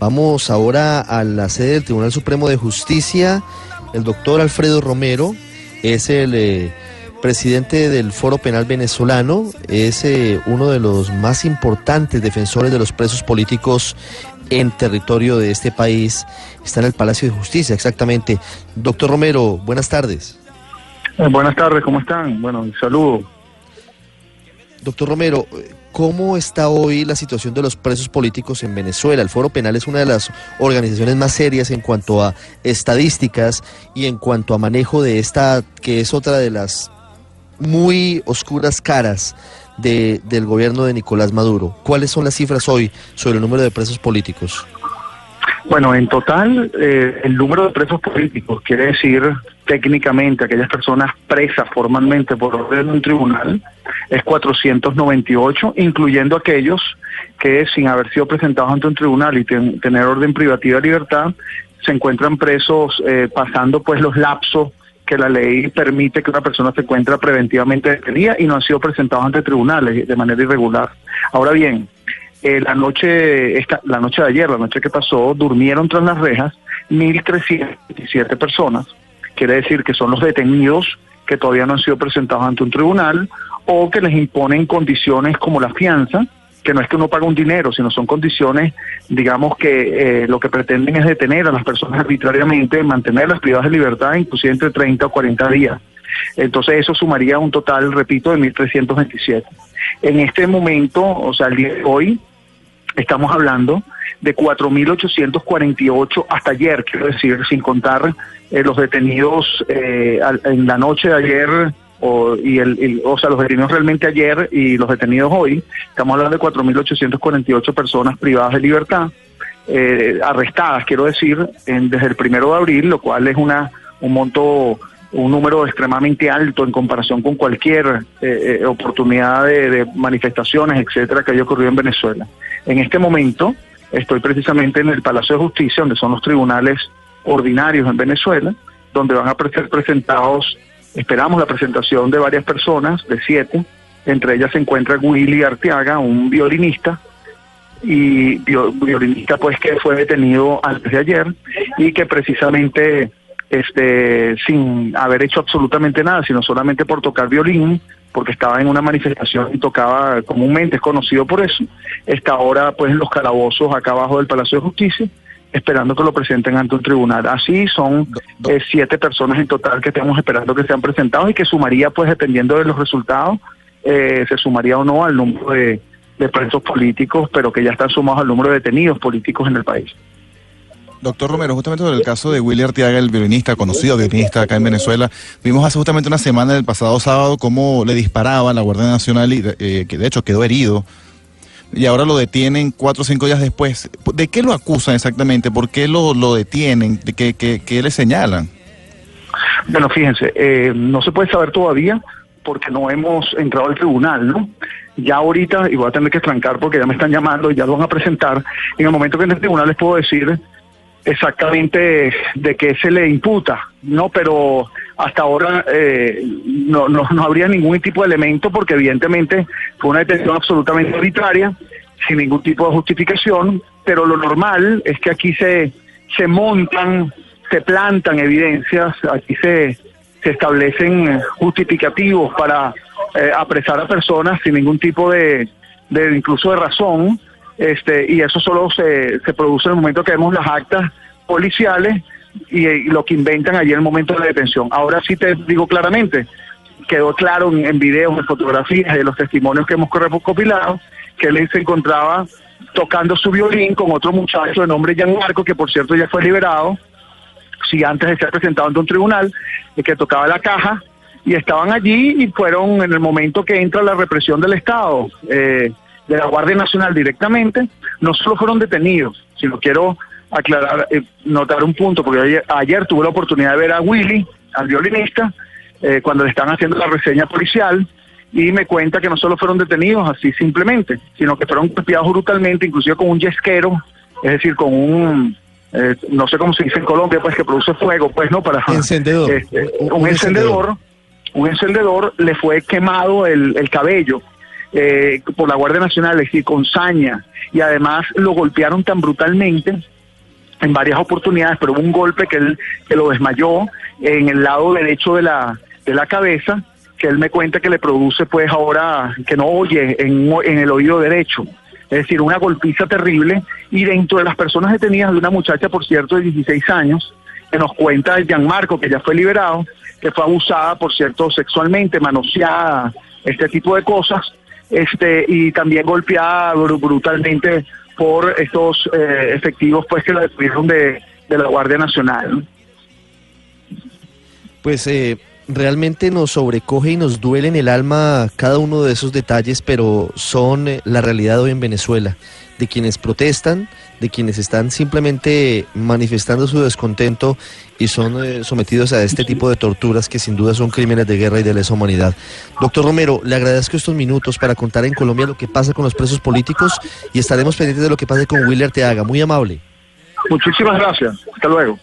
Vamos ahora a la sede del Tribunal Supremo de Justicia. El doctor Alfredo Romero es el eh, presidente del Foro Penal Venezolano, es eh, uno de los más importantes defensores de los presos políticos en territorio de este país. Está en el Palacio de Justicia, exactamente. Doctor Romero, buenas tardes. Eh, buenas tardes, ¿cómo están? Bueno, un saludo. Doctor Romero, ¿cómo está hoy la situación de los presos políticos en Venezuela? El Foro Penal es una de las organizaciones más serias en cuanto a estadísticas y en cuanto a manejo de esta, que es otra de las muy oscuras caras de, del gobierno de Nicolás Maduro. ¿Cuáles son las cifras hoy sobre el número de presos políticos? Bueno, en total, eh, el número de presos políticos, quiere decir técnicamente aquellas personas presas formalmente por orden de un tribunal, es 498, incluyendo aquellos que sin haber sido presentados ante un tribunal y tener orden privativa de libertad, se encuentran presos eh, pasando pues los lapsos que la ley permite que una persona se encuentre preventivamente detenida y no han sido presentados ante tribunales de manera irregular. Ahora bien, eh, la noche esta, la noche de ayer, la noche que pasó, durmieron tras las rejas 1.327 personas. Quiere decir que son los detenidos que todavía no han sido presentados ante un tribunal o que les imponen condiciones como la fianza, que no es que uno pague un dinero, sino son condiciones, digamos que eh, lo que pretenden es detener a las personas arbitrariamente, mantenerlas privadas de libertad, inclusive entre 30 o 40 días. Entonces eso sumaría un total, repito, de 1.327. En este momento, o sea, el día de hoy, estamos hablando de 4.848 hasta ayer, quiero decir, sin contar eh, los detenidos eh, en la noche de ayer o, y el, o sea, los detenidos realmente ayer y los detenidos hoy, estamos hablando de 4.848 personas privadas de libertad, eh, arrestadas, quiero decir, desde el primero de abril, lo cual es una un monto, un número extremadamente alto en comparación con cualquier eh, eh, oportunidad de, manifestaciones, etcétera, que haya ocurrido en Venezuela. En este momento estoy precisamente en el Palacio de Justicia, donde son los tribunales ordinarios en Venezuela, donde van a ser presentados Esperamos la presentación de varias personas, de siete. Entre ellas se encuentra Willy Arteaga, un violinista, y violinista pues que fue detenido antes de ayer y que precisamente este sin haber hecho absolutamente nada, sino solamente por tocar violín, porque estaba en una manifestación y tocaba comúnmente, es conocido por eso, está ahora pues en los calabozos acá abajo del Palacio de Justicia esperando que lo presenten ante un tribunal. Así son eh, siete personas en total que estamos esperando que sean presentados y que sumaría, pues dependiendo de los resultados, eh, se sumaría o no al número de, presos políticos, pero que ya están sumados al número de detenidos políticos en el país. Doctor Romero, justamente sobre el caso de Willy Arteaga, el violinista, conocido violinista acá en Venezuela, vimos hace justamente una semana, el pasado sábado, cómo le disparaba a la Guardia Nacional, y, eh, que de hecho quedó herido y ahora lo detienen cuatro o cinco días después. ¿De qué lo acusan exactamente? ¿Por qué lo, lo detienen? ¿De qué, qué, le señalan? Bueno, fíjense, eh, no se puede saber todavía porque no hemos entrado al tribunal, ¿no? Ya ahorita, y voy a tener que trancar porque ya me están llamando y ya lo van a presentar, en el momento que en el tribunal les puedo decir exactamente de qué se le imputa, ¿no? Pero hasta ahora eh, no, no, habría ningún tipo de elemento porque evidentemente fue una detención absolutamente arbitraria, sin ningún tipo de justificación, pero lo normal es que aquí se, se montan, se plantan evidencias, aquí se, se establecen justificativos para eh, apresar a personas sin ningún tipo de, de incluso de razón, este, y eso solo se, se produce en el momento que vemos las actas policiales y, lo que inventan allí en el momento de la detención. Ahora sí te digo claramente, quedó claro en, videos, en fotografías, de los testimonios que hemos recopilado, que él se encontraba tocando su violín con otro muchacho de nombre Gianmarco, que por cierto ya fue liberado, si antes de ser presentado ante un tribunal, que tocaba la caja, y estaban allí y fueron en el momento que entra la represión del Estado, eh, de la Guardia Nacional directamente, no solo fueron detenidos, sino quiero aclarar, eh, notar un punto, porque ayer, tuve la oportunidad de ver a Willy, al violinista, eh, cuando le están haciendo la reseña policial, y me cuenta que no solo fueron detenidos así simplemente, sino que fueron golpeados brutalmente, inclusive con un yesquero, es decir, con un, eh, no sé cómo se dice en Colombia, pues que produce fuego, pues no, para... Encendedor. un, encendedor, un encendedor le fue quemado el, el cabello eh, por la Guardia Nacional, es decir, con saña, y además lo golpearon tan brutalmente en varias oportunidades, pero hubo un golpe que él que lo desmayó en el lado derecho de la, de la cabeza, que él me cuenta que le produce pues ahora que no oye en, en el oído derecho. Es decir, una golpiza terrible y dentro de las personas detenidas de una muchacha, por cierto, de 16 años, que nos cuenta el Gianmarco, que ya fue liberado, que fue abusada, por cierto, sexualmente, manoseada, este tipo de cosas, este y también golpeada brutalmente por estos eh, efectivos pues que la detuvieron de, de la Guardia Nacional. Pues eh, realmente nos sobrecoge y nos duele en el alma cada uno de esos detalles, pero son eh, la realidad hoy en Venezuela, de quienes protestan, de quienes están simplemente manifestando su descontento y son eh, sometidos a este tipo de torturas que sin duda son crímenes de guerra y de lesa humanidad. Doctor Romero, le agradezco estos minutos para contar en Colombia lo que pasa con los presos políticos y estaremos pendientes de lo que pase con Willer Teaga. Muy amable. Muchísimas gracias. Hasta luego.